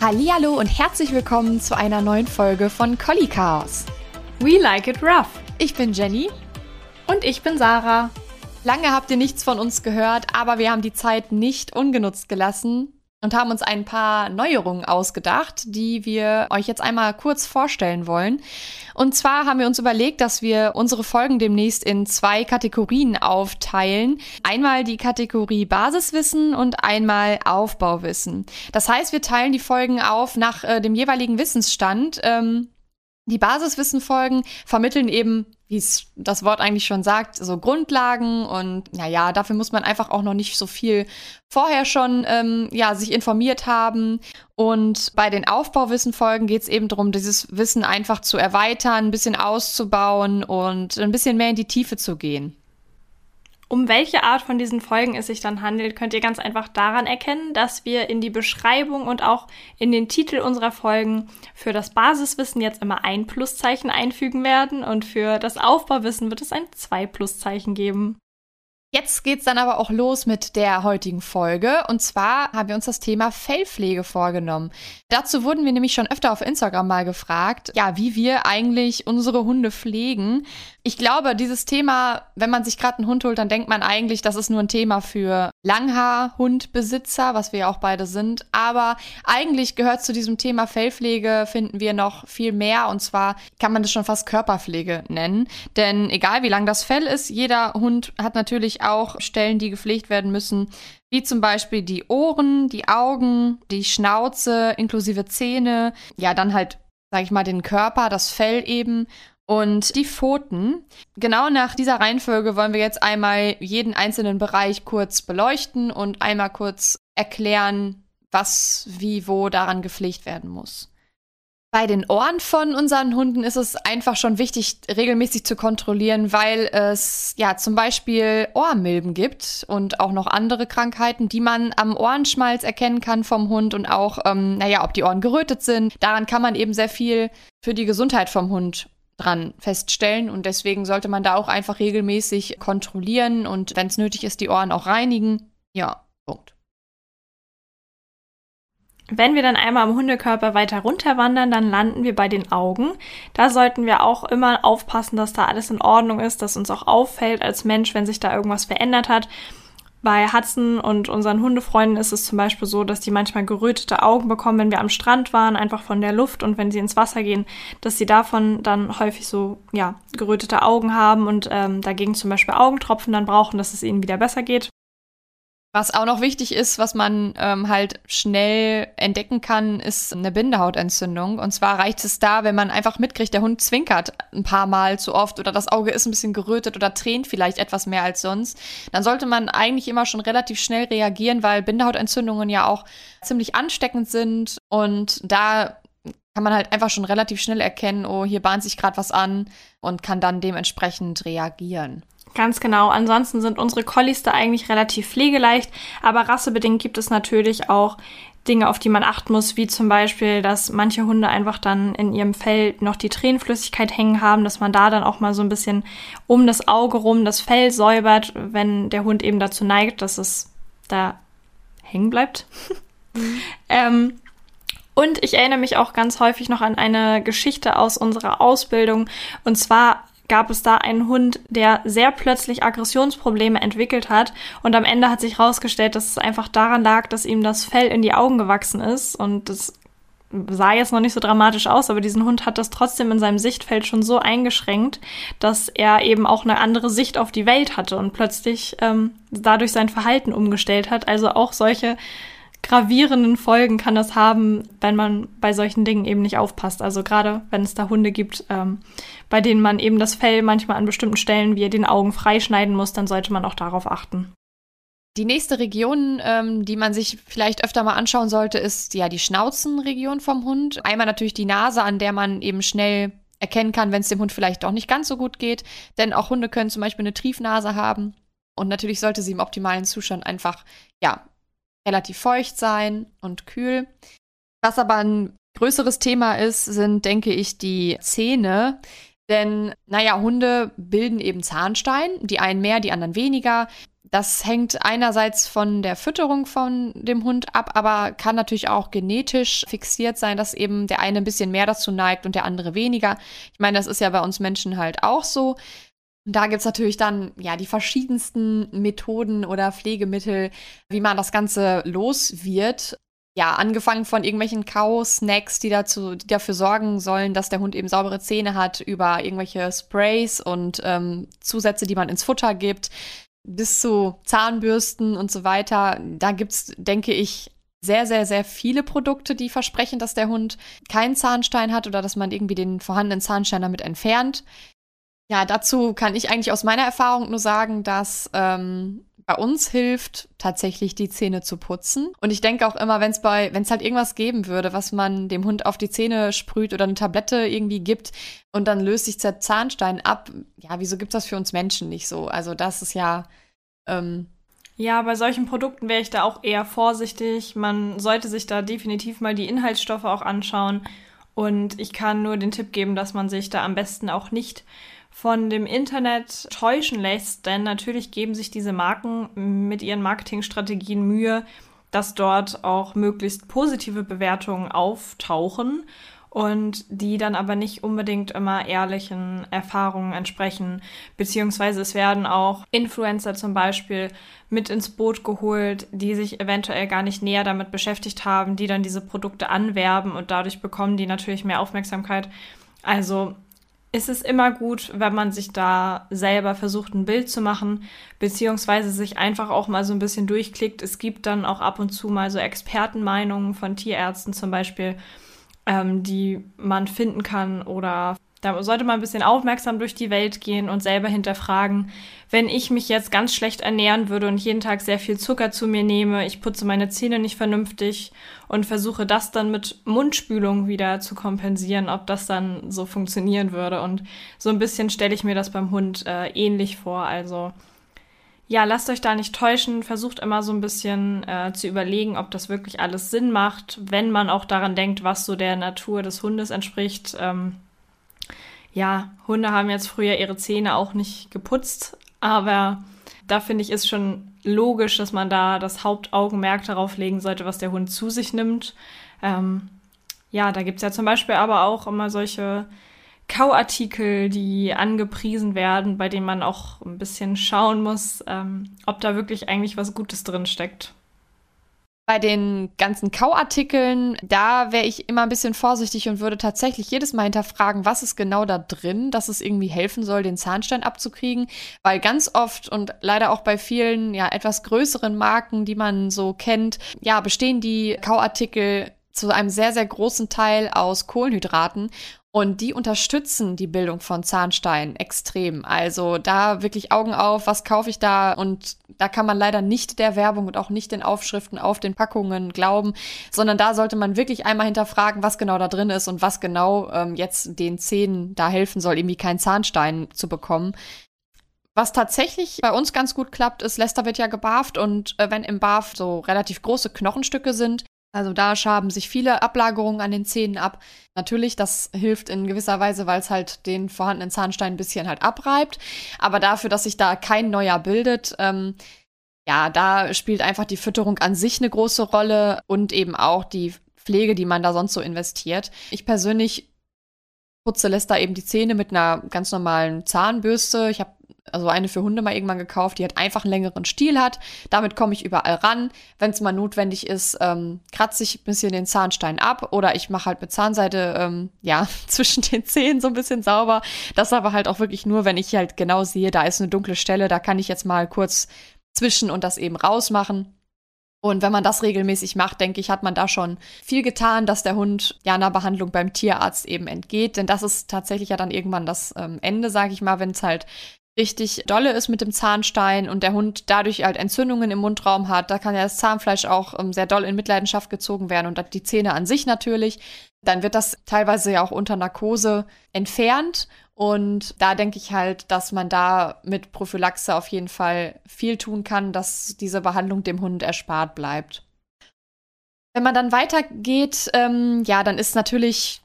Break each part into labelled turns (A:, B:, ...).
A: Hallihallo und herzlich willkommen zu einer neuen Folge von Collie Chaos.
B: We like it rough.
A: Ich bin Jenny.
B: Und ich bin Sarah.
A: Lange habt ihr nichts von uns gehört, aber wir haben die Zeit nicht ungenutzt gelassen und haben uns ein paar Neuerungen ausgedacht, die wir euch jetzt einmal kurz vorstellen wollen. Und zwar haben wir uns überlegt, dass wir unsere Folgen demnächst in zwei Kategorien aufteilen. Einmal die Kategorie Basiswissen und einmal Aufbauwissen. Das heißt, wir teilen die Folgen auf nach äh, dem jeweiligen Wissensstand. Ähm, die Basiswissenfolgen vermitteln eben, wie es das Wort eigentlich schon sagt, so Grundlagen und naja, dafür muss man einfach auch noch nicht so viel vorher schon ähm, ja, sich informiert haben. Und bei den Aufbauwissenfolgen geht es eben darum, dieses Wissen einfach zu erweitern, ein bisschen auszubauen und ein bisschen mehr in die Tiefe zu gehen.
B: Um welche Art von diesen Folgen es sich dann handelt, könnt ihr ganz einfach daran erkennen, dass wir in die Beschreibung und auch in den Titel unserer Folgen für das Basiswissen jetzt immer ein Pluszeichen einfügen werden und für das Aufbauwissen wird es ein zwei Pluszeichen geben.
A: Jetzt geht's dann aber auch los mit der heutigen Folge. Und zwar haben wir uns das Thema Fellpflege vorgenommen. Dazu wurden wir nämlich schon öfter auf Instagram mal gefragt, ja, wie wir eigentlich unsere Hunde pflegen. Ich glaube, dieses Thema, wenn man sich gerade einen Hund holt, dann denkt man eigentlich, das ist nur ein Thema für Langhaar-Hundbesitzer, was wir ja auch beide sind. Aber eigentlich gehört zu diesem Thema Fellpflege, finden wir noch viel mehr. Und zwar kann man das schon fast Körperpflege nennen. Denn egal wie lang das Fell ist, jeder Hund hat natürlich auch Stellen, die gepflegt werden müssen. Wie zum Beispiel die Ohren, die Augen, die Schnauze, inklusive Zähne. Ja, dann halt sag ich mal, den Körper, das Fell eben und die Pfoten. Genau nach dieser Reihenfolge wollen wir jetzt einmal jeden einzelnen Bereich kurz beleuchten und einmal kurz erklären, was, wie, wo daran gepflegt werden muss. Bei den Ohren von unseren Hunden ist es einfach schon wichtig, regelmäßig zu kontrollieren, weil es ja zum Beispiel Ohrmilben gibt und auch noch andere Krankheiten, die man am Ohrenschmalz erkennen kann vom Hund und auch, ähm, naja, ob die Ohren gerötet sind. Daran kann man eben sehr viel für die Gesundheit vom Hund dran feststellen. Und deswegen sollte man da auch einfach regelmäßig kontrollieren und wenn es nötig ist, die Ohren auch reinigen. Ja, Punkt.
B: Wenn wir dann einmal am Hundekörper weiter runter wandern, dann landen wir bei den Augen. Da sollten wir auch immer aufpassen, dass da alles in Ordnung ist, dass uns auch auffällt als Mensch, wenn sich da irgendwas verändert hat. Bei Hudson und unseren Hundefreunden ist es zum Beispiel so, dass die manchmal gerötete Augen bekommen, wenn wir am Strand waren, einfach von der Luft und wenn sie ins Wasser gehen, dass sie davon dann häufig so, ja, gerötete Augen haben und ähm, dagegen zum Beispiel Augentropfen dann brauchen, dass es ihnen wieder besser geht.
A: Was auch noch wichtig ist, was man ähm, halt schnell entdecken kann, ist eine Bindehautentzündung. Und zwar reicht es da, wenn man einfach mitkriegt, der Hund zwinkert ein paar Mal zu oft oder das Auge ist ein bisschen gerötet oder tränt vielleicht etwas mehr als sonst. Dann sollte man eigentlich immer schon relativ schnell reagieren, weil Bindehautentzündungen ja auch ziemlich ansteckend sind. Und da kann man halt einfach schon relativ schnell erkennen, oh, hier bahnt sich gerade was an und kann dann dementsprechend reagieren.
B: Ganz genau. Ansonsten sind unsere Collies da eigentlich relativ pflegeleicht, aber rassebedingt gibt es natürlich auch Dinge, auf die man achten muss, wie zum Beispiel, dass manche Hunde einfach dann in ihrem Fell noch die Tränenflüssigkeit hängen haben, dass man da dann auch mal so ein bisschen um das Auge rum das Fell säubert, wenn der Hund eben dazu neigt, dass es da hängen bleibt. Mhm. ähm, und ich erinnere mich auch ganz häufig noch an eine Geschichte aus unserer Ausbildung. Und zwar gab es da einen Hund, der sehr plötzlich Aggressionsprobleme entwickelt hat. Und am Ende hat sich herausgestellt, dass es einfach daran lag, dass ihm das Fell in die Augen gewachsen ist. Und das sah jetzt noch nicht so dramatisch aus, aber diesen Hund hat das trotzdem in seinem Sichtfeld schon so eingeschränkt, dass er eben auch eine andere Sicht auf die Welt hatte und plötzlich ähm, dadurch sein Verhalten umgestellt hat. Also auch solche gravierenden Folgen kann das haben, wenn man bei solchen Dingen eben nicht aufpasst. Also gerade wenn es da Hunde gibt, ähm, bei denen man eben das Fell manchmal an bestimmten Stellen wie den Augen freischneiden muss, dann sollte man auch darauf achten.
A: Die nächste Region, ähm, die man sich vielleicht öfter mal anschauen sollte, ist ja die Schnauzenregion vom Hund. Einmal natürlich die Nase, an der man eben schnell erkennen kann, wenn es dem Hund vielleicht auch nicht ganz so gut geht. Denn auch Hunde können zum Beispiel eine Triefnase haben. Und natürlich sollte sie im optimalen Zustand einfach, ja, relativ feucht sein und kühl. Was aber ein größeres Thema ist, sind, denke ich, die Zähne. Denn, naja, Hunde bilden eben Zahnstein, die einen mehr, die anderen weniger. Das hängt einerseits von der Fütterung von dem Hund ab, aber kann natürlich auch genetisch fixiert sein, dass eben der eine ein bisschen mehr dazu neigt und der andere weniger. Ich meine, das ist ja bei uns Menschen halt auch so. Da gibt es natürlich dann ja die verschiedensten Methoden oder Pflegemittel, wie man das Ganze los wird. Ja, angefangen von irgendwelchen Kau-Snacks, die, dazu, die dafür sorgen sollen, dass der Hund eben saubere Zähne hat, über irgendwelche Sprays und ähm, Zusätze, die man ins Futter gibt, bis zu Zahnbürsten und so weiter. Da gibt es, denke ich, sehr, sehr, sehr viele Produkte, die versprechen, dass der Hund keinen Zahnstein hat oder dass man irgendwie den vorhandenen Zahnstein damit entfernt. Ja, dazu kann ich eigentlich aus meiner Erfahrung nur sagen, dass ähm, bei uns hilft tatsächlich die Zähne zu putzen. Und ich denke auch immer, wenn es bei, wenn es halt irgendwas geben würde, was man dem Hund auf die Zähne sprüht oder eine Tablette irgendwie gibt und dann löst sich der Zahnstein ab, ja, wieso gibt es das für uns Menschen nicht so? Also das ist ja. Ähm,
B: ja, bei solchen Produkten wäre ich da auch eher vorsichtig. Man sollte sich da definitiv mal die Inhaltsstoffe auch anschauen. Und ich kann nur den Tipp geben, dass man sich da am besten auch nicht von dem Internet täuschen lässt, denn natürlich geben sich diese Marken mit ihren Marketingstrategien Mühe, dass dort auch möglichst positive Bewertungen auftauchen und die dann aber nicht unbedingt immer ehrlichen Erfahrungen entsprechen. Beziehungsweise es werden auch Influencer zum Beispiel mit ins Boot geholt, die sich eventuell gar nicht näher damit beschäftigt haben, die dann diese Produkte anwerben und dadurch bekommen die natürlich mehr Aufmerksamkeit. Also ist es immer gut, wenn man sich da selber versucht, ein Bild zu machen, beziehungsweise sich einfach auch mal so ein bisschen durchklickt. Es gibt dann auch ab und zu mal so Expertenmeinungen von Tierärzten zum Beispiel, ähm, die man finden kann oder da sollte man ein bisschen aufmerksam durch die Welt gehen und selber hinterfragen, wenn ich mich jetzt ganz schlecht ernähren würde und jeden Tag sehr viel Zucker zu mir nehme, ich putze meine Zähne nicht vernünftig und versuche das dann mit Mundspülung wieder zu kompensieren, ob das dann so funktionieren würde. Und so ein bisschen stelle ich mir das beim Hund äh, ähnlich vor. Also ja, lasst euch da nicht täuschen, versucht immer so ein bisschen äh, zu überlegen, ob das wirklich alles Sinn macht, wenn man auch daran denkt, was so der Natur des Hundes entspricht. Ähm, ja, Hunde haben jetzt früher ihre Zähne auch nicht geputzt, aber da finde ich, ist schon logisch, dass man da das Hauptaugenmerk darauf legen sollte, was der Hund zu sich nimmt. Ähm, ja, da gibt es ja zum Beispiel aber auch immer solche Kauartikel, die angepriesen werden, bei denen man auch ein bisschen schauen muss, ähm, ob da wirklich eigentlich was Gutes drin steckt.
A: Bei den ganzen Kauartikeln, da wäre ich immer ein bisschen vorsichtig und würde tatsächlich jedes Mal hinterfragen, was ist genau da drin, dass es irgendwie helfen soll, den Zahnstein abzukriegen. Weil ganz oft und leider auch bei vielen ja etwas größeren Marken, die man so kennt, ja, bestehen die Kauartikel zu einem sehr, sehr großen Teil aus Kohlenhydraten. Und die unterstützen die Bildung von Zahnsteinen extrem. Also da wirklich Augen auf, was kaufe ich da? Und da kann man leider nicht der Werbung und auch nicht den Aufschriften auf den Packungen glauben, sondern da sollte man wirklich einmal hinterfragen, was genau da drin ist und was genau ähm, jetzt den Zähnen da helfen soll, irgendwie keinen Zahnstein zu bekommen. Was tatsächlich bei uns ganz gut klappt, ist, Lester wird ja gebarft und äh, wenn im Barf so relativ große Knochenstücke sind, also da schaben sich viele Ablagerungen an den Zähnen ab. Natürlich, das hilft in gewisser Weise, weil es halt den vorhandenen Zahnstein ein bisschen halt abreibt. Aber dafür, dass sich da kein neuer bildet, ähm, ja, da spielt einfach die Fütterung an sich eine große Rolle und eben auch die Pflege, die man da sonst so investiert. Ich persönlich putze Lester eben die Zähne mit einer ganz normalen Zahnbürste. Ich habe also eine für Hunde mal irgendwann gekauft, die halt einfach einen längeren Stiel hat. Damit komme ich überall ran. Wenn es mal notwendig ist, ähm, kratze ich ein bisschen den Zahnstein ab oder ich mache halt mit Zahnseide, ähm, ja, zwischen den Zähnen so ein bisschen sauber. Das aber halt auch wirklich nur, wenn ich halt genau sehe, da ist eine dunkle Stelle, da kann ich jetzt mal kurz zwischen und das eben rausmachen. Und wenn man das regelmäßig macht, denke ich, hat man da schon viel getan, dass der Hund ja einer Behandlung beim Tierarzt eben entgeht. Denn das ist tatsächlich ja dann irgendwann das ähm, Ende, sage ich mal, wenn es halt richtig dolle ist mit dem Zahnstein und der Hund dadurch halt Entzündungen im Mundraum hat, da kann ja das Zahnfleisch auch ähm, sehr doll in Mitleidenschaft gezogen werden und die Zähne an sich natürlich. Dann wird das teilweise ja auch unter Narkose entfernt. Und da denke ich halt, dass man da mit Prophylaxe auf jeden Fall viel tun kann, dass diese Behandlung dem Hund erspart bleibt. Wenn man dann weitergeht, ähm, ja, dann ist natürlich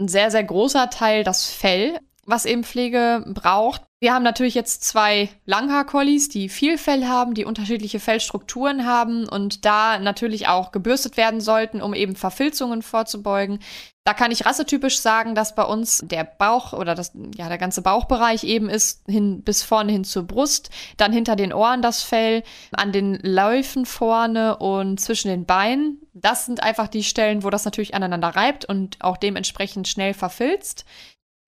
A: ein sehr, sehr großer Teil das Fell, was eben Pflege braucht. Wir haben natürlich jetzt zwei Langhaar-Collies, die viel Fell haben, die unterschiedliche Fellstrukturen haben und da natürlich auch gebürstet werden sollten, um eben Verfilzungen vorzubeugen. Da kann ich rassetypisch sagen, dass bei uns der Bauch oder das, ja, der ganze Bauchbereich eben ist, hin, bis vorne hin zur Brust, dann hinter den Ohren das Fell, an den Läufen vorne und zwischen den Beinen. Das sind einfach die Stellen, wo das natürlich aneinander reibt und auch dementsprechend schnell verfilzt.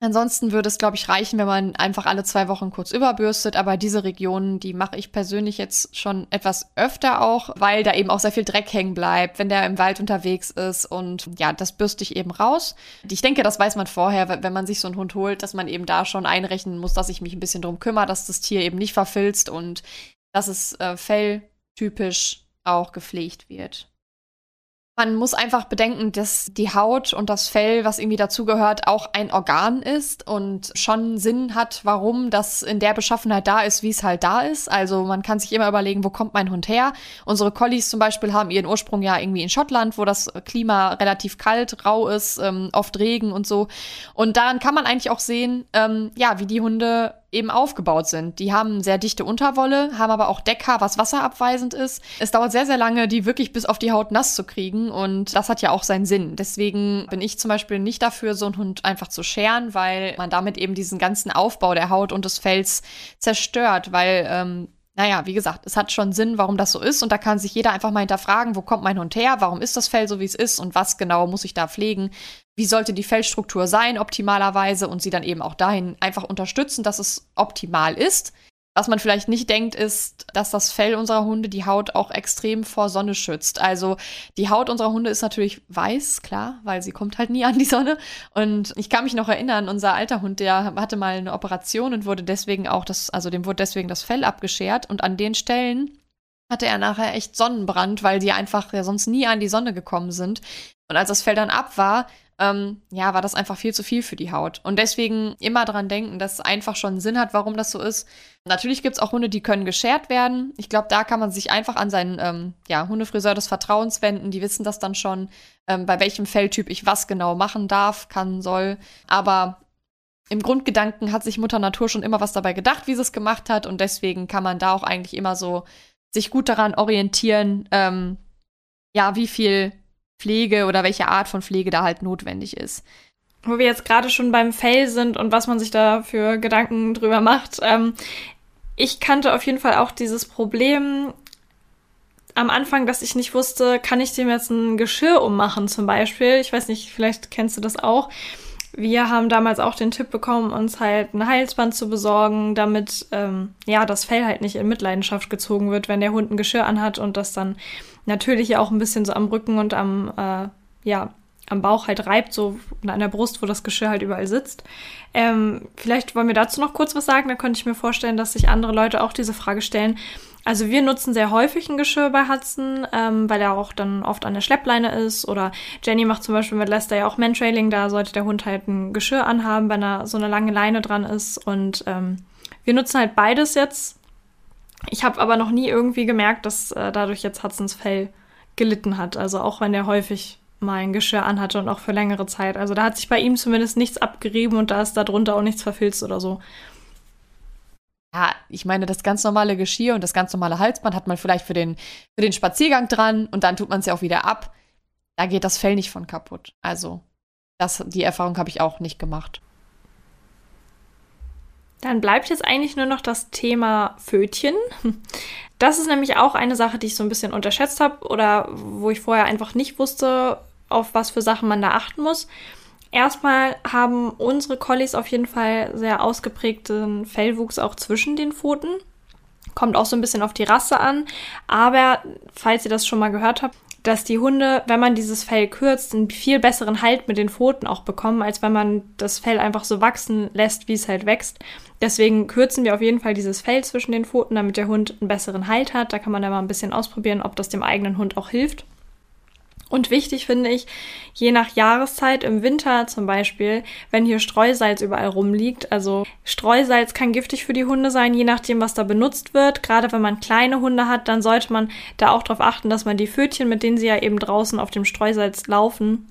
A: Ansonsten würde es, glaube ich, reichen, wenn man einfach alle zwei Wochen kurz überbürstet. Aber diese Regionen, die mache ich persönlich jetzt schon etwas öfter auch, weil da eben auch sehr viel Dreck hängen bleibt, wenn der im Wald unterwegs ist. Und ja, das bürste ich eben raus. Ich denke, das weiß man vorher, wenn man sich so einen Hund holt, dass man eben da schon einrechnen muss, dass ich mich ein bisschen drum kümmere, dass das Tier eben nicht verfilzt und dass es äh, felltypisch auch gepflegt wird. Man muss einfach bedenken, dass die Haut und das Fell, was irgendwie dazugehört, auch ein Organ ist und schon Sinn hat, warum das in der Beschaffenheit da ist, wie es halt da ist. Also man kann sich immer überlegen, wo kommt mein Hund her? Unsere Collies zum Beispiel haben ihren Ursprung ja irgendwie in Schottland, wo das Klima relativ kalt, rau ist, ähm, oft Regen und so. Und daran kann man eigentlich auch sehen, ähm, ja, wie die Hunde eben aufgebaut sind. Die haben sehr dichte Unterwolle, haben aber auch Deckhaar, was wasserabweisend ist. Es dauert sehr, sehr lange, die wirklich bis auf die Haut nass zu kriegen und das hat ja auch seinen Sinn. Deswegen bin ich zum Beispiel nicht dafür, so einen Hund einfach zu scheren, weil man damit eben diesen ganzen Aufbau der Haut und des Fells zerstört, weil ähm, naja, wie gesagt, es hat schon Sinn, warum das so ist. Und da kann sich jeder einfach mal hinterfragen, wo kommt mein Hund her? Warum ist das Fell so, wie es ist? Und was genau muss ich da pflegen? Wie sollte die Fellstruktur sein, optimalerweise? Und sie dann eben auch dahin einfach unterstützen, dass es optimal ist. Was man vielleicht nicht denkt, ist, dass das Fell unserer Hunde die Haut auch extrem vor Sonne schützt. Also die Haut unserer Hunde ist natürlich weiß, klar, weil sie kommt halt nie an die Sonne. Und ich kann mich noch erinnern, unser alter Hund, der hatte mal eine Operation und wurde deswegen auch das, also dem wurde deswegen das Fell abgeschert. Und an den Stellen hatte er nachher echt Sonnenbrand, weil die einfach ja sonst nie an die Sonne gekommen sind. Und als das Fell dann ab war, ähm, ja, war das einfach viel zu viel für die Haut. Und deswegen immer dran denken, dass es einfach schon Sinn hat, warum das so ist. Natürlich gibt es auch Hunde, die können geschert werden. Ich glaube, da kann man sich einfach an seinen ähm, ja, Hundefriseur des Vertrauens wenden. Die wissen das dann schon, ähm, bei welchem Felltyp ich was genau machen darf, kann, soll. Aber im Grundgedanken hat sich Mutter Natur schon immer was dabei gedacht, wie sie es gemacht hat. Und deswegen kann man da auch eigentlich immer so sich gut daran orientieren, ähm, ja, wie viel Pflege oder welche Art von Pflege da halt notwendig ist.
B: Wo wir jetzt gerade schon beim Fell sind und was man sich da für Gedanken drüber macht. Ähm, ich kannte auf jeden Fall auch dieses Problem am Anfang, dass ich nicht wusste, kann ich dem jetzt ein Geschirr ummachen zum Beispiel. Ich weiß nicht, vielleicht kennst du das auch. Wir haben damals auch den Tipp bekommen, uns halt ein Halsband zu besorgen, damit ähm, ja das Fell halt nicht in Mitleidenschaft gezogen wird, wenn der Hund ein Geschirr anhat und das dann natürlich auch ein bisschen so am Rücken und am äh, ja am Bauch halt reibt, so an der Brust, wo das Geschirr halt überall sitzt. Ähm, vielleicht wollen wir dazu noch kurz was sagen, da könnte ich mir vorstellen, dass sich andere Leute auch diese Frage stellen. Also wir nutzen sehr häufig ein Geschirr bei Hudson, ähm, weil er auch dann oft an der Schleppleine ist. Oder Jenny macht zum Beispiel mit Lester ja auch Mantrailing, da sollte der Hund halt ein Geschirr anhaben, wenn er so eine lange Leine dran ist. Und ähm, wir nutzen halt beides jetzt. Ich habe aber noch nie irgendwie gemerkt, dass äh, dadurch jetzt Hudsons Fell gelitten hat. Also auch wenn er häufig mal ein Geschirr anhatte und auch für längere Zeit. Also da hat sich bei ihm zumindest nichts abgerieben und da ist darunter auch nichts verfilzt oder so.
A: Ja, ich meine, das ganz normale Geschirr und das ganz normale Halsband hat man vielleicht für den, für den Spaziergang dran und dann tut man es ja auch wieder ab. Da geht das Fell nicht von kaputt. Also, das, die Erfahrung habe ich auch nicht gemacht.
B: Dann bleibt jetzt eigentlich nur noch das Thema Fötchen. Das ist nämlich auch eine Sache, die ich so ein bisschen unterschätzt habe oder wo ich vorher einfach nicht wusste, auf was für Sachen man da achten muss. Erstmal haben unsere Collies auf jeden Fall sehr ausgeprägten Fellwuchs auch zwischen den Pfoten. Kommt auch so ein bisschen auf die Rasse an. Aber falls ihr das schon mal gehört habt, dass die Hunde, wenn man dieses Fell kürzt, einen viel besseren Halt mit den Pfoten auch bekommen, als wenn man das Fell einfach so wachsen lässt, wie es halt wächst. Deswegen kürzen wir auf jeden Fall dieses Fell zwischen den Pfoten, damit der Hund einen besseren Halt hat. Da kann man dann mal ein bisschen ausprobieren, ob das dem eigenen Hund auch hilft. Und wichtig finde ich, je nach Jahreszeit im Winter zum Beispiel, wenn hier Streusalz überall rumliegt, also Streusalz kann giftig für die Hunde sein, je nachdem, was da benutzt wird. Gerade wenn man kleine Hunde hat, dann sollte man da auch darauf achten, dass man die Pfötchen, mit denen sie ja eben draußen auf dem Streusalz laufen,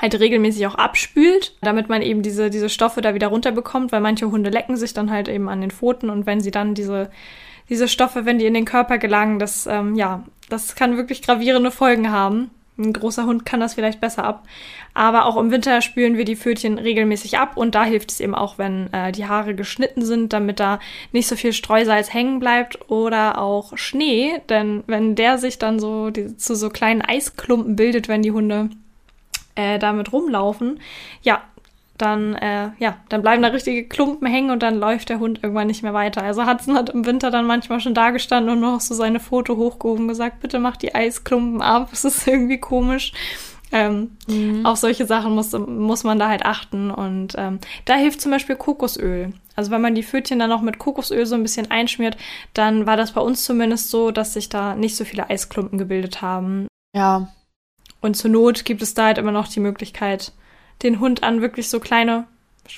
B: halt regelmäßig auch abspült, damit man eben diese, diese Stoffe da wieder runterbekommt, weil manche Hunde lecken sich dann halt eben an den Pfoten und wenn sie dann diese, diese Stoffe, wenn die in den Körper gelangen, das, ähm, ja, das kann wirklich gravierende Folgen haben. Ein großer Hund kann das vielleicht besser ab. Aber auch im Winter spülen wir die Pfötchen regelmäßig ab und da hilft es eben auch, wenn äh, die Haare geschnitten sind, damit da nicht so viel Streusalz hängen bleibt oder auch Schnee. Denn wenn der sich dann so die, zu so kleinen Eisklumpen bildet, wenn die Hunde äh, damit rumlaufen, ja, dann, äh, ja, dann bleiben da richtige Klumpen hängen und dann läuft der Hund irgendwann nicht mehr weiter. Also Hudson hat im Winter dann manchmal schon da gestanden und noch so seine Foto hochgehoben und gesagt, bitte mach die Eisklumpen ab, es ist irgendwie komisch. Ähm, mhm. Auf solche Sachen muss, muss man da halt achten. Und ähm, da hilft zum Beispiel Kokosöl. Also wenn man die Pfötchen dann noch mit Kokosöl so ein bisschen einschmiert, dann war das bei uns zumindest so, dass sich da nicht so viele Eisklumpen gebildet haben.
A: Ja.
B: Und zur Not gibt es da halt immer noch die Möglichkeit, den Hund an wirklich so kleine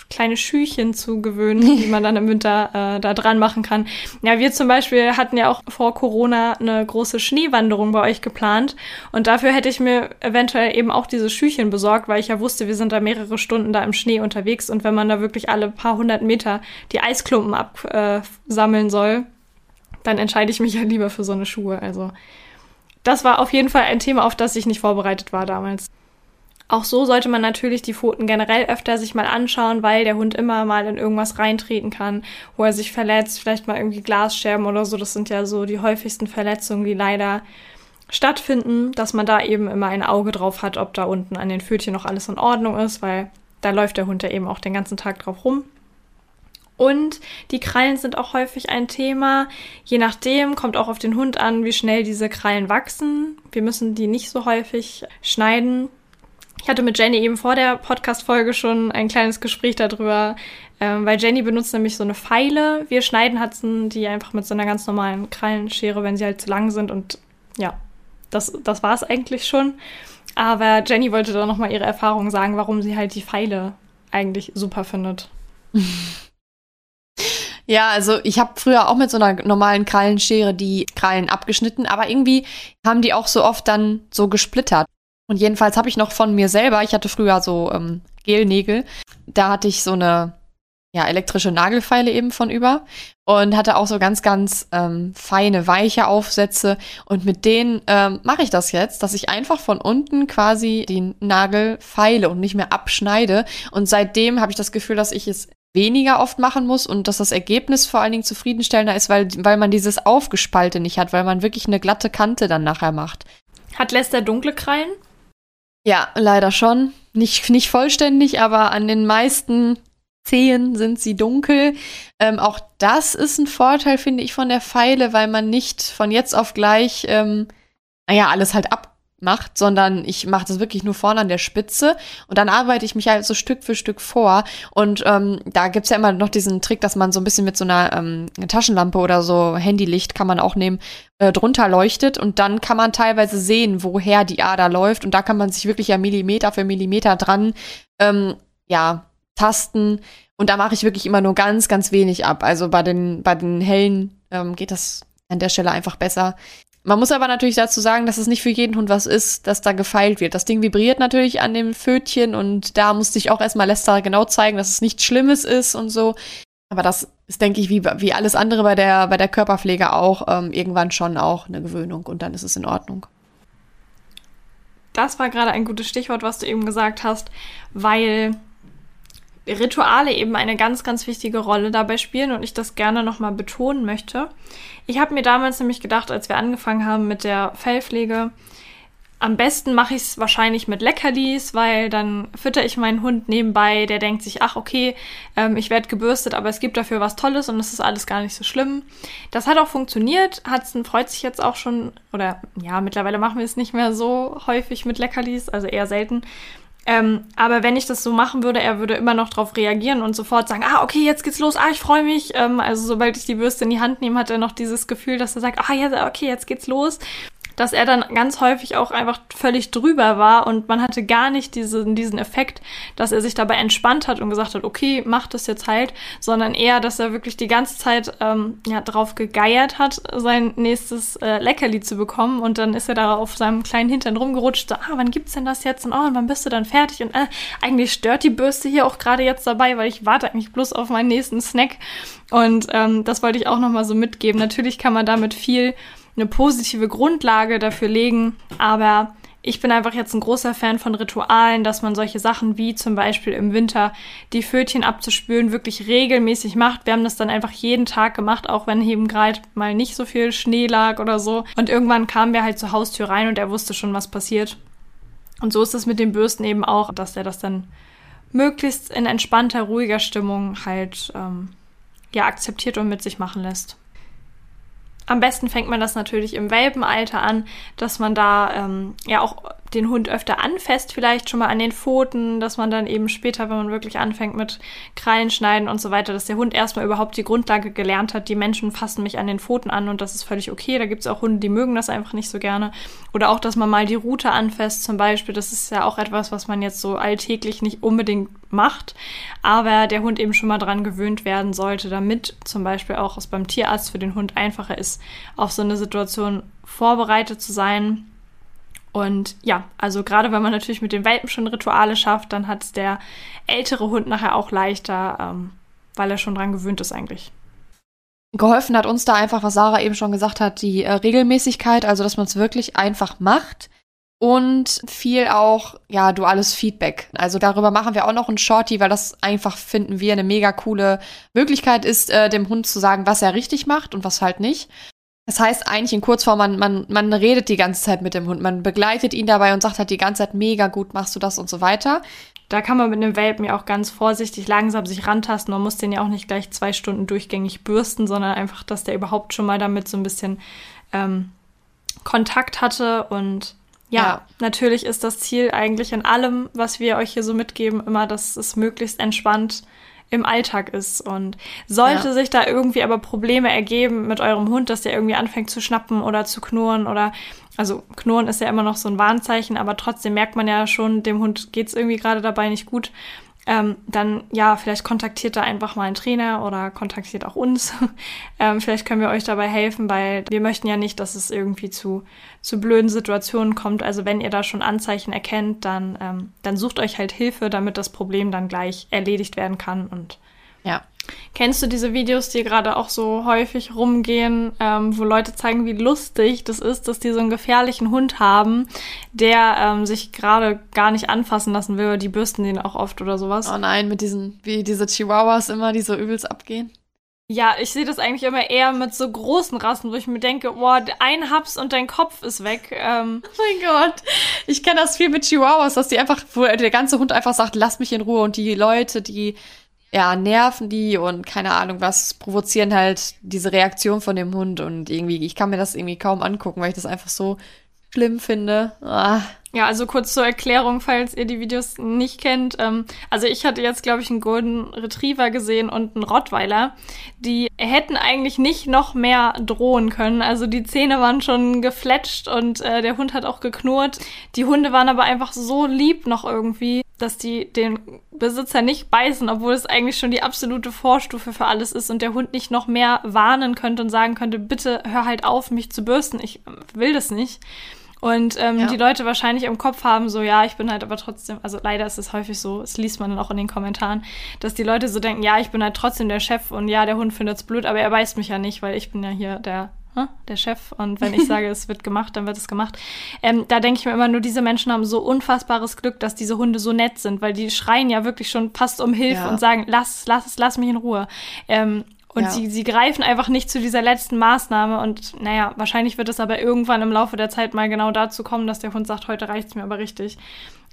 B: kleine Schüchen zu gewöhnen, die man dann im Winter äh, da dran machen kann. Ja, wir zum Beispiel hatten ja auch vor Corona eine große Schneewanderung bei euch geplant und dafür hätte ich mir eventuell eben auch diese Schüchen besorgt, weil ich ja wusste, wir sind da mehrere Stunden da im Schnee unterwegs und wenn man da wirklich alle paar hundert Meter die Eisklumpen absammeln äh, soll, dann entscheide ich mich ja lieber für so eine Schuhe. Also das war auf jeden Fall ein Thema, auf das ich nicht vorbereitet war damals. Auch so sollte man natürlich die Pfoten generell öfter sich mal anschauen, weil der Hund immer mal in irgendwas reintreten kann, wo er sich verletzt, vielleicht mal irgendwie Glasscherben oder so. Das sind ja so die häufigsten Verletzungen, die leider stattfinden, dass man da eben immer ein Auge drauf hat, ob da unten an den Pfötchen noch alles in Ordnung ist, weil da läuft der Hund ja eben auch den ganzen Tag drauf rum. Und die Krallen sind auch häufig ein Thema. Je nachdem kommt auch auf den Hund an, wie schnell diese Krallen wachsen. Wir müssen die nicht so häufig schneiden. Ich hatte mit Jenny eben vor der Podcast-Folge schon ein kleines Gespräch darüber, ähm, weil Jenny benutzt nämlich so eine Pfeile. Wir schneiden Hudson die einfach mit so einer ganz normalen Krallenschere, wenn sie halt zu lang sind. Und ja, das, das war es eigentlich schon. Aber Jenny wollte da nochmal ihre Erfahrung sagen, warum sie halt die Pfeile eigentlich super findet.
A: Ja, also ich habe früher auch mit so einer normalen Krallenschere die Krallen abgeschnitten, aber irgendwie haben die auch so oft dann so gesplittert. Und jedenfalls habe ich noch von mir selber, ich hatte früher so ähm, Gelnägel, da hatte ich so eine ja, elektrische Nagelfeile eben von über und hatte auch so ganz, ganz ähm, feine, weiche Aufsätze. Und mit denen ähm, mache ich das jetzt, dass ich einfach von unten quasi die Nagel feile und nicht mehr abschneide. Und seitdem habe ich das Gefühl, dass ich es weniger oft machen muss und dass das Ergebnis vor allen Dingen zufriedenstellender ist, weil, weil man dieses Aufgespalte nicht hat, weil man wirklich eine glatte Kante dann nachher macht.
B: Hat Lester dunkle Krallen?
A: Ja, leider schon. Nicht, nicht vollständig, aber an den meisten Zehen sind sie dunkel. Ähm, auch das ist ein Vorteil, finde ich, von der Pfeile, weil man nicht von jetzt auf gleich, ähm, naja, alles halt ab macht, sondern ich mache das wirklich nur vorne an der Spitze und dann arbeite ich mich halt so Stück für Stück vor. Und ähm, da gibt's ja immer noch diesen Trick, dass man so ein bisschen mit so einer ähm, Taschenlampe oder so Handylicht kann man auch nehmen, äh, drunter leuchtet und dann kann man teilweise sehen, woher die Ader läuft und da kann man sich wirklich ja Millimeter für Millimeter dran ähm, ja, tasten. Und da mache ich wirklich immer nur ganz, ganz wenig ab. Also bei den, bei den hellen ähm, geht das an der Stelle einfach besser. Man muss aber natürlich dazu sagen, dass es nicht für jeden Hund was ist, dass da gefeilt wird. Das Ding vibriert natürlich an dem Fötchen und da musste ich auch erstmal Lester genau zeigen, dass es nichts Schlimmes ist und so. Aber das ist, denke ich, wie, wie alles andere bei der, bei der Körperpflege auch, ähm, irgendwann schon auch eine Gewöhnung und dann ist es in Ordnung.
B: Das war gerade ein gutes Stichwort, was du eben gesagt hast, weil Rituale eben eine ganz, ganz wichtige Rolle dabei spielen und ich das gerne nochmal betonen möchte. Ich habe mir damals nämlich gedacht, als wir angefangen haben mit der Fellpflege, am besten mache ich es wahrscheinlich mit Leckerlis, weil dann fütter ich meinen Hund nebenbei, der denkt sich, ach okay, ähm, ich werde gebürstet, aber es gibt dafür was Tolles und es ist alles gar nicht so schlimm. Das hat auch funktioniert. Hudson freut sich jetzt auch schon, oder ja, mittlerweile machen wir es nicht mehr so häufig mit Leckerlis, also eher selten. Ähm, aber wenn ich das so machen würde, er würde immer noch darauf reagieren und sofort sagen, ah, okay, jetzt geht's los, ah, ich freue mich. Ähm, also sobald ich die Bürste in die Hand nehme, hat er noch dieses Gefühl, dass er sagt, ah, ja, okay, jetzt geht's los. Dass er dann ganz häufig auch einfach völlig drüber war und man hatte gar nicht diesen, diesen Effekt, dass er sich dabei entspannt hat und gesagt hat, okay, mach das jetzt halt, sondern eher, dass er wirklich die ganze Zeit ähm, ja, drauf gegeiert hat, sein nächstes äh, Leckerli zu bekommen. Und dann ist er da auf seinem kleinen Hintern rumgerutscht, so, ah, wann gibt's denn das jetzt? Und oh, und wann bist du dann fertig? Und äh, eigentlich stört die Bürste hier auch gerade jetzt dabei, weil ich warte eigentlich bloß auf meinen nächsten Snack. Und ähm, das wollte ich auch nochmal so mitgeben. Natürlich kann man damit viel eine positive Grundlage dafür legen, aber ich bin einfach jetzt ein großer Fan von Ritualen, dass man solche Sachen wie zum Beispiel im Winter die Fötchen abzuspülen wirklich regelmäßig macht. Wir haben das dann einfach jeden Tag gemacht, auch wenn eben gerade mal nicht so viel Schnee lag oder so. Und irgendwann kamen wir halt zur Haustür rein und er wusste schon, was passiert. Und so ist es mit den Bürsten eben auch, dass er das dann möglichst in entspannter, ruhiger Stimmung halt ähm, ja akzeptiert und mit sich machen lässt. Am besten fängt man das natürlich im Welpenalter an, dass man da ähm, ja auch den Hund öfter anfasst, vielleicht schon mal an den Pfoten, dass man dann eben später, wenn man wirklich anfängt mit Krallen schneiden und so weiter, dass der Hund erstmal überhaupt die Grundlage gelernt hat, die Menschen fassen mich an den Pfoten an und das ist völlig okay. Da gibt es auch Hunde, die mögen das einfach nicht so gerne. Oder auch, dass man mal die Rute anfasst zum Beispiel. Das ist ja auch etwas, was man jetzt so alltäglich nicht unbedingt macht, aber der Hund eben schon mal dran gewöhnt werden sollte, damit zum Beispiel auch es beim Tierarzt für den Hund einfacher ist, auf so eine Situation vorbereitet zu sein und ja, also gerade wenn man natürlich mit den Welpen schon Rituale schafft, dann hat es der ältere Hund nachher auch leichter, ähm, weil er schon dran gewöhnt ist eigentlich.
A: Geholfen hat uns da einfach, was Sarah eben schon gesagt hat, die äh, Regelmäßigkeit, also dass man es wirklich einfach macht und viel auch, ja, duales Feedback. Also darüber machen wir auch noch ein Shorty, weil das einfach finden wir eine mega coole Möglichkeit ist, äh, dem Hund zu sagen, was er richtig macht und was halt nicht. Das heißt eigentlich in Kurzform, man, man, man redet die ganze Zeit mit dem Hund, man begleitet ihn dabei und sagt halt die ganze Zeit, mega gut machst du das und so weiter.
B: Da kann man mit einem Welpen ja auch ganz vorsichtig langsam sich rantasten. Man muss den ja auch nicht gleich zwei Stunden durchgängig bürsten, sondern einfach, dass der überhaupt schon mal damit so ein bisschen ähm, Kontakt hatte. Und ja, ja, natürlich ist das Ziel eigentlich in allem, was wir euch hier so mitgeben, immer, dass es möglichst entspannt im Alltag ist. Und sollte ja. sich da irgendwie aber Probleme ergeben mit eurem Hund, dass der irgendwie anfängt zu schnappen oder zu knurren oder also Knurren ist ja immer noch so ein Warnzeichen, aber trotzdem merkt man ja schon, dem Hund geht's irgendwie gerade dabei nicht gut ähm, dann ja, vielleicht kontaktiert da einfach mal einen Trainer oder kontaktiert auch uns. ähm, vielleicht können wir euch dabei helfen, weil wir möchten ja nicht, dass es irgendwie zu, zu blöden Situationen kommt. Also wenn ihr da schon Anzeichen erkennt, dann, ähm, dann sucht euch halt Hilfe, damit das Problem dann gleich erledigt werden kann und
A: ja.
B: Kennst du diese Videos, die gerade auch so häufig rumgehen, ähm, wo Leute zeigen, wie lustig das ist, dass die so einen gefährlichen Hund haben, der ähm, sich gerade gar nicht anfassen lassen will, die bürsten den auch oft oder sowas?
A: Oh nein, mit diesen, wie diese Chihuahuas immer, die so übelst abgehen.
B: Ja, ich sehe das eigentlich immer eher mit so großen Rassen, wo ich mir denke, boah, ein Haps und dein Kopf ist weg. Ähm.
A: Oh mein Gott. Ich kenne das viel mit Chihuahuas, dass die einfach, wo der ganze Hund einfach sagt, lass mich in Ruhe und die Leute, die ja, nerven die und keine Ahnung was, provozieren halt diese Reaktion von dem Hund und irgendwie, ich kann mir das irgendwie kaum angucken, weil ich das einfach so schlimm finde. Ah.
B: Ja, also kurz zur Erklärung, falls ihr die Videos nicht kennt. Ähm, also ich hatte jetzt, glaube ich, einen Golden Retriever gesehen und einen Rottweiler. Die hätten eigentlich nicht noch mehr drohen können. Also die Zähne waren schon gefletscht und äh, der Hund hat auch geknurrt. Die Hunde waren aber einfach so lieb noch irgendwie, dass die den Besitzer nicht beißen, obwohl es eigentlich schon die absolute Vorstufe für alles ist und der Hund nicht noch mehr warnen könnte und sagen könnte, bitte hör halt auf, mich zu bürsten. Ich will das nicht. Und ähm, ja. die Leute wahrscheinlich im Kopf haben, so, ja, ich bin halt aber trotzdem, also leider ist es häufig so, es liest man dann auch in den Kommentaren, dass die Leute so denken, ja, ich bin halt trotzdem der Chef und ja, der Hund findet's blöd, aber er beißt mich ja nicht, weil ich bin ja hier der der Chef und wenn ich sage, es wird gemacht, dann wird es gemacht. Ähm, da denke ich mir immer nur, diese Menschen haben so unfassbares Glück, dass diese Hunde so nett sind, weil die schreien ja wirklich schon fast um Hilfe ja. und sagen, lass, lass es, lass mich in Ruhe. Ähm, und ja. sie, sie greifen einfach nicht zu dieser letzten Maßnahme. Und naja, wahrscheinlich wird es aber irgendwann im Laufe der Zeit mal genau dazu kommen, dass der Hund sagt, heute reicht's mir aber richtig.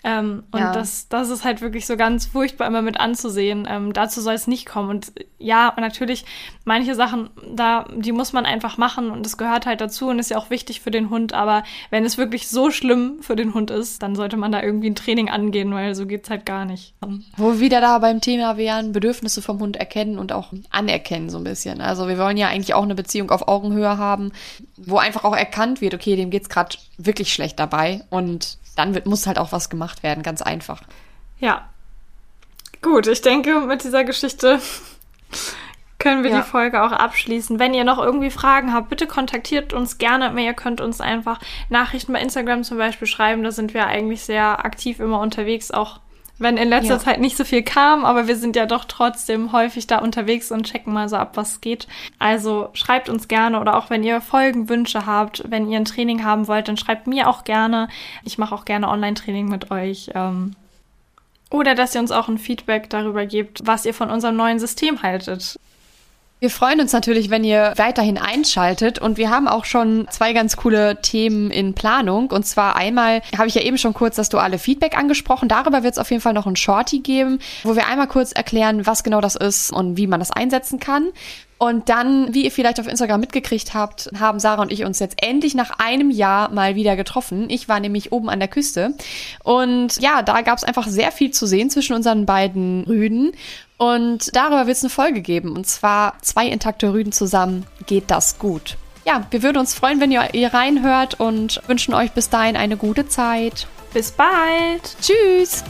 B: Ähm, und ja. das, das ist halt wirklich so ganz furchtbar immer mit anzusehen. Ähm, dazu soll es nicht kommen. Und ja, natürlich, manche Sachen, da, die muss man einfach machen und das gehört halt dazu und ist ja auch wichtig für den Hund. Aber wenn es wirklich so schlimm für den Hund ist, dann sollte man da irgendwie ein Training angehen, weil so geht's halt gar nicht.
A: Wo wir wieder da beim Thema wären, Bedürfnisse vom Hund erkennen und auch anerkennen so ein bisschen. Also wir wollen ja eigentlich auch eine Beziehung auf Augenhöhe haben, wo einfach auch erkannt wird, okay, dem geht's gerade wirklich schlecht dabei und dann wird, muss halt auch was gemacht werden, ganz einfach.
B: Ja. Gut, ich denke, mit dieser Geschichte können wir ja. die Folge auch abschließen. Wenn ihr noch irgendwie Fragen habt, bitte kontaktiert uns gerne. Ihr könnt uns einfach Nachrichten bei Instagram zum Beispiel schreiben. Da sind wir eigentlich sehr aktiv immer unterwegs, auch wenn in letzter ja. Zeit nicht so viel kam, aber wir sind ja doch trotzdem häufig da unterwegs und checken mal so ab, was geht. Also schreibt uns gerne oder auch wenn ihr Folgenwünsche habt, wenn ihr ein Training haben wollt, dann schreibt mir auch gerne. Ich mache auch gerne Online-Training mit euch. Ähm, oder dass ihr uns auch ein Feedback darüber gebt, was ihr von unserem neuen System haltet.
A: Wir freuen uns natürlich, wenn ihr weiterhin einschaltet und wir haben auch schon zwei ganz coole Themen in Planung. Und zwar einmal habe ich ja eben schon kurz das duale Feedback angesprochen. Darüber wird es auf jeden Fall noch ein Shorty geben, wo wir einmal kurz erklären, was genau das ist und wie man das einsetzen kann. Und dann, wie ihr vielleicht auf Instagram mitgekriegt habt, haben Sarah und ich uns jetzt endlich nach einem Jahr mal wieder getroffen. Ich war nämlich oben an der Küste. Und ja, da gab es einfach sehr viel zu sehen zwischen unseren beiden Rüden. Und darüber wird es eine Folge geben. Und zwar zwei intakte Rüden zusammen. Geht das gut? Ja, wir würden uns freuen, wenn ihr, ihr reinhört und wünschen euch bis dahin eine gute Zeit.
B: Bis bald.
A: Tschüss.